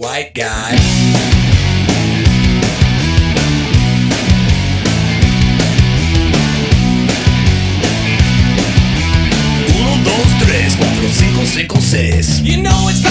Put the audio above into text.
white guy. Uno, dos, tres, cuatro, cinco, cinco, seis. You know it's